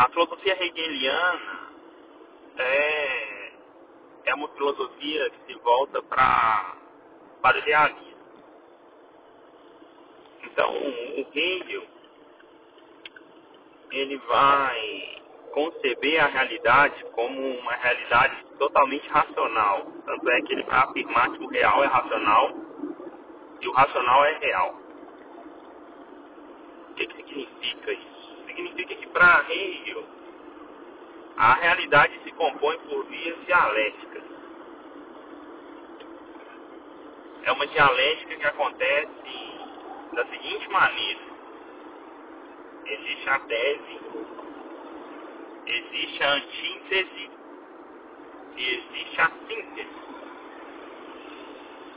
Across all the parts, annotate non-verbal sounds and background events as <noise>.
A filosofia hegeliana é, é uma filosofia que se volta pra, para o realismo. Então, o Hegel, ele vai conceber a realidade como uma realidade totalmente racional. Tanto é que ele vai afirmar que o real é racional e o racional é real. O que, que significa isso? Significa que para Hegel a realidade se compõe por vias dialéticas. É uma dialética que acontece da seguinte maneira. Existe a tese, existe a antítese e existe a síntese.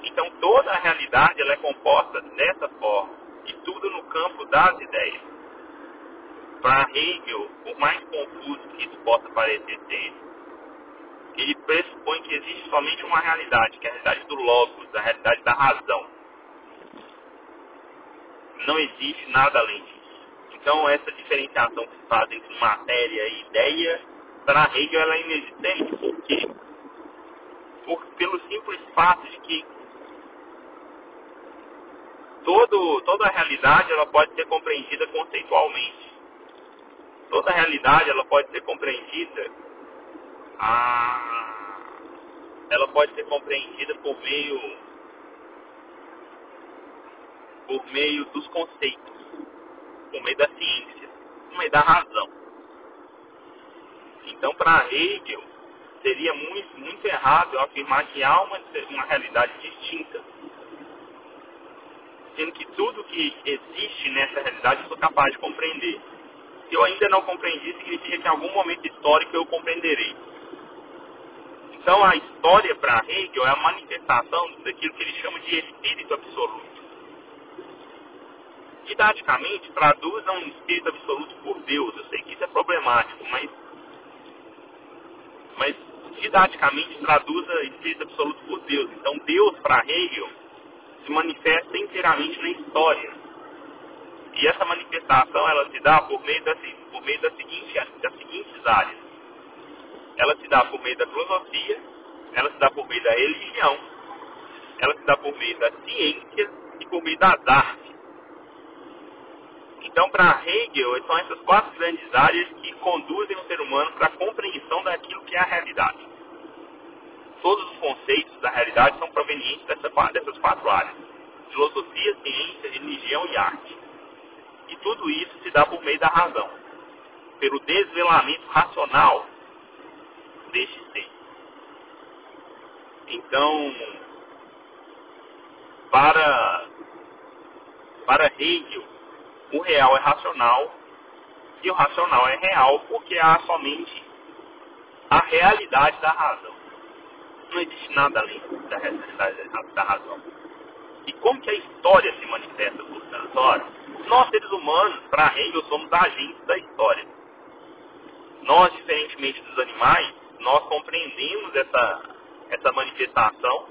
Então toda a realidade ela é composta dessa forma, e tudo no campo das ideias. Para Hegel, por mais confuso que isso possa parecer ser, ele pressupõe que existe somente uma realidade, que é a realidade do logos, a realidade da razão. Não existe nada além disso. Então essa diferenciação que se faz entre matéria e ideia, para Hegel ela é inexistente. Por quê? Por, pelo simples fato de que todo, toda a realidade ela pode ser compreendida conceitualmente. Toda a realidade ela pode ser compreendida a, ela pode ser compreendida por meio por meio dos conceitos, por meio da ciência, por meio da razão. Então, para Hegel, seria muito, muito errado afirmar que há uma, uma realidade distinta sendo que tudo que existe nessa realidade eu sou capaz de compreender. Eu ainda não compreendi, significa que em algum momento histórico eu compreenderei. Então a história para Hegel é a manifestação daquilo que ele chama de espírito absoluto. Didaticamente, traduzam um espírito absoluto por Deus. Eu sei que isso é problemático, mas, mas didaticamente traduza espírito absoluto por Deus. Então Deus para Hegel se manifesta inteiramente na história. E essa manifestação ela se dá por meio, das, por meio das, seguinte, das seguintes áreas. Ela se dá por meio da filosofia, ela se dá por meio da religião, ela se dá por meio da ciência e por meio das artes. Então, para Hegel, são essas quatro grandes áreas que conduzem o ser humano para a compreensão daquilo que é a realidade todos os conceitos da realidade são provenientes dessa, dessas quatro áreas: filosofia, ciência, religião e arte. E dá por meio da razão, pelo desvelamento racional deste ser. Então, para, para Hegel, o real é racional e o racional é real porque há somente a realidade da razão não existe nada além da, da, da razão. E como que a história se manifesta, portanto? Ora, nós seres humanos, para Hegel, somos agentes da história. Nós, diferentemente dos animais, nós compreendemos essa, essa manifestação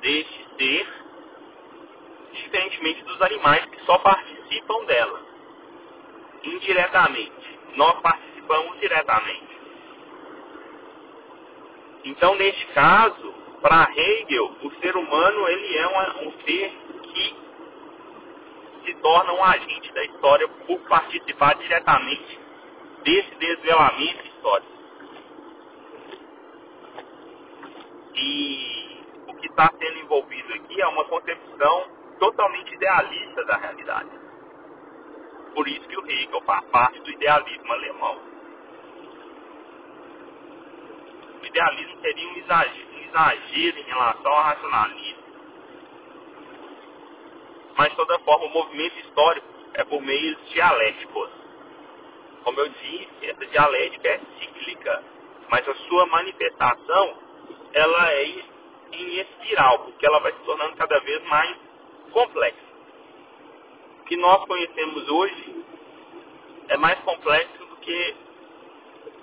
deste ser, diferentemente dos animais que só participam dela, indiretamente. Nós participamos diretamente. Então, neste caso, para Hegel, o ser humano ele é um, um ser torna um agente da história por participar diretamente desse desvelamento histórico. E o que está sendo envolvido aqui é uma concepção totalmente idealista da realidade. Por isso que o Hegel faz parte do idealismo alemão. o idealismo seria um exagero, um exagero em relação ao racionalismo. Mas, de toda forma, o movimento histórico é por meios dialéticos. Como eu disse, essa dialética é cíclica, mas a sua manifestação ela é em espiral, porque ela vai se tornando cada vez mais complexa. O que nós conhecemos hoje é mais complexo do que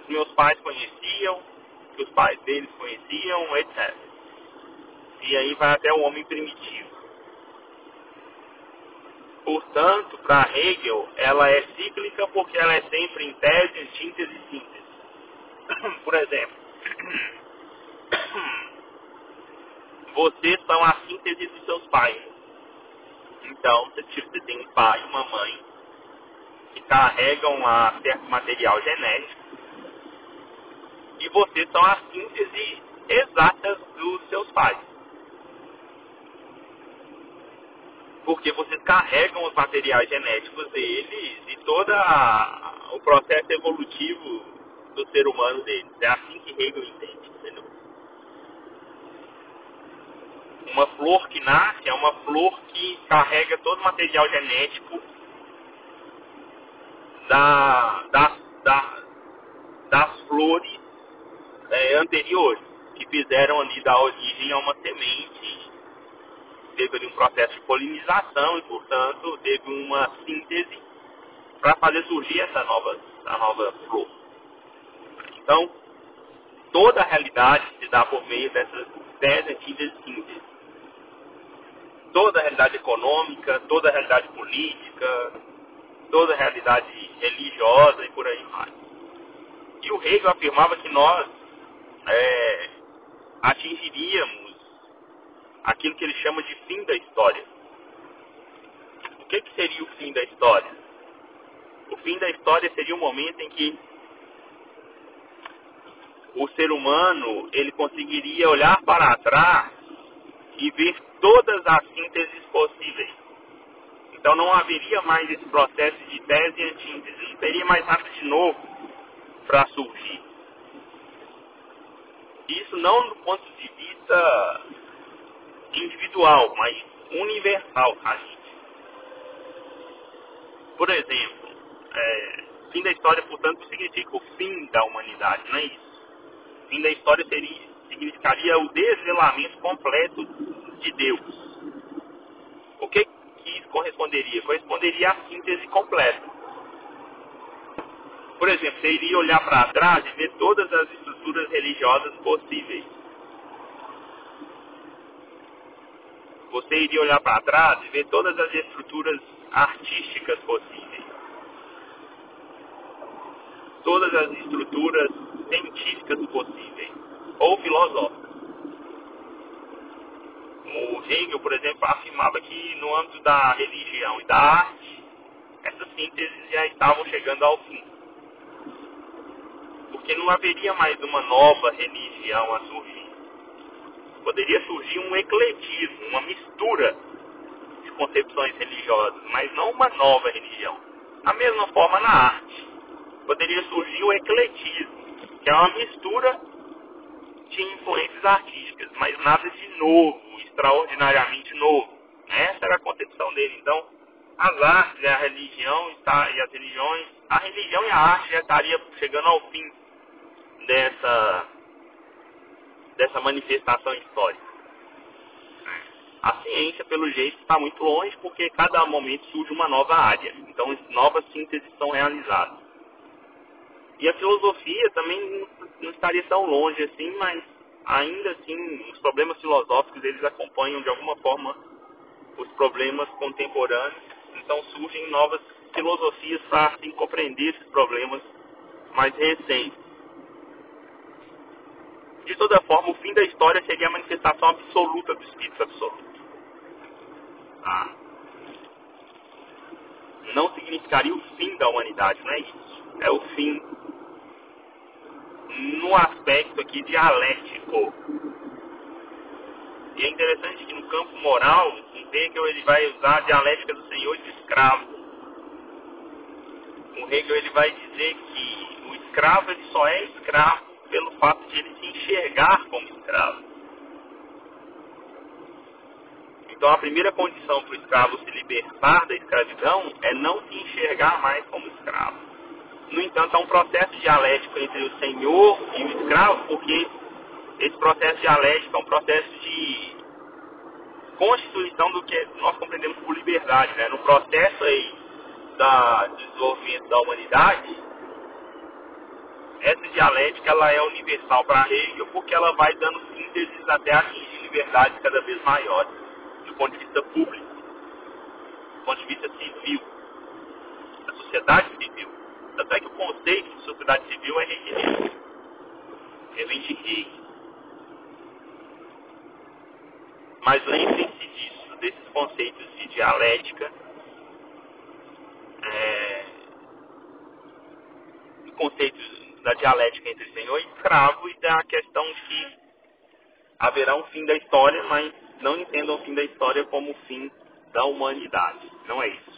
os meus pais conheciam, que os pais deles conheciam, etc. E aí vai até o homem primitivo. Portanto, para Hegel, ela é cíclica porque ela é sempre em tese, síntese e síntese. <coughs> Por exemplo, <coughs> vocês são a síntese dos seus pais. Então, tipo, você tem um pai e uma mãe que carregam a certo material genético e vocês são a síntese exata dos seus pais. Porque vocês carregam os materiais genéticos deles e todo o processo evolutivo do ser humano deles. É assim que Hegel entende, entendeu? Uma flor que nasce é uma flor que carrega todo o material genético da, da, da, das flores é, anteriores, que fizeram ali da origem a uma semente, teve ali um processo de polinização e, portanto, teve uma síntese para fazer surgir essa nova, essa nova flor. Então, toda a realidade se dá por meio dessas dez antigas síntese. Toda a realidade econômica, toda a realidade política, toda a realidade religiosa e por aí vai. E o Hegel afirmava que nós é, atingiríamos aquilo que ele chama de fim da história. O que, que seria o fim da história? O fim da história seria o momento em que o ser humano ele conseguiria olhar para trás e ver todas as sínteses possíveis. Então não haveria mais esse processo de tese e antítese, não teria mais nada de novo para surgir. Isso não do ponto de vista individual, mas universal. Por exemplo, é, fim da história, portanto, significa o fim da humanidade, não é isso? Fim da história seria, significaria o desvelamento completo de Deus. O que, que isso corresponderia? Corresponderia à síntese completa. Por exemplo, você iria olhar para trás e ver todas as estruturas religiosas possíveis. Você iria olhar para trás e ver todas as estruturas artísticas possíveis. Todas as estruturas científicas possíveis. Ou filosóficas. O Hegel, por exemplo, afirmava que no âmbito da religião e da arte, essas sínteses já estavam chegando ao fim porque não haveria mais uma nova religião a surgir. Poderia surgir um ecletismo, uma mistura de concepções religiosas, mas não uma nova religião. Da mesma forma na arte, poderia surgir o ecletismo, que é uma mistura de influências artísticas, mas nada de novo, extraordinariamente novo. Essa era a concepção dele. Então, as artes e a religião está, e as religiões, a religião e a arte já estaria chegando ao fim dessa, dessa manifestação histórica. A ciência, pelo jeito, está muito longe porque cada momento surge uma nova área. Então, novas sínteses são realizadas. E a filosofia também não estaria tão longe assim, mas ainda assim, os problemas filosóficos, eles acompanham de alguma forma os problemas contemporâneos. Então, surgem novas filosofias para assim, compreender esses problemas mais recentes. De toda forma, o fim da história seria a manifestação absoluta do Espírito Absoluto. Ah. Não significaria o fim da humanidade, não é isso. É o fim no aspecto aqui dialético. E é interessante que no campo moral, Hegel ele vai usar a dialética do senhor e do escravo. O Hegel ele vai dizer que o escravo ele só é escravo pelo fato de ele se enxergar como escravo. Então a primeira condição para o escravo se libertar da escravidão é não se enxergar mais como escravo. No entanto, há um processo dialético entre o senhor e o escravo, porque esse processo dialético é um processo de constituição do que nós compreendemos por liberdade. Né? No processo aí da desenvolvimento da humanidade, essa dialética ela é universal para Hegel porque ela vai dando sínteses até atingir liberdades cada vez maiores, do ponto de vista público. do ponto de vista civil, da sociedade civil. Tanto é que o conceito de sociedade civil é Hegel. Ele vem de Hegel. Mas lembrem-se disso, desses conceitos de dialética, é, conceitos da dialética entre senhor e escravo e da questão que haverá um fim da história, mas não entendam o fim da história como o fim da humanidade. Não é isso.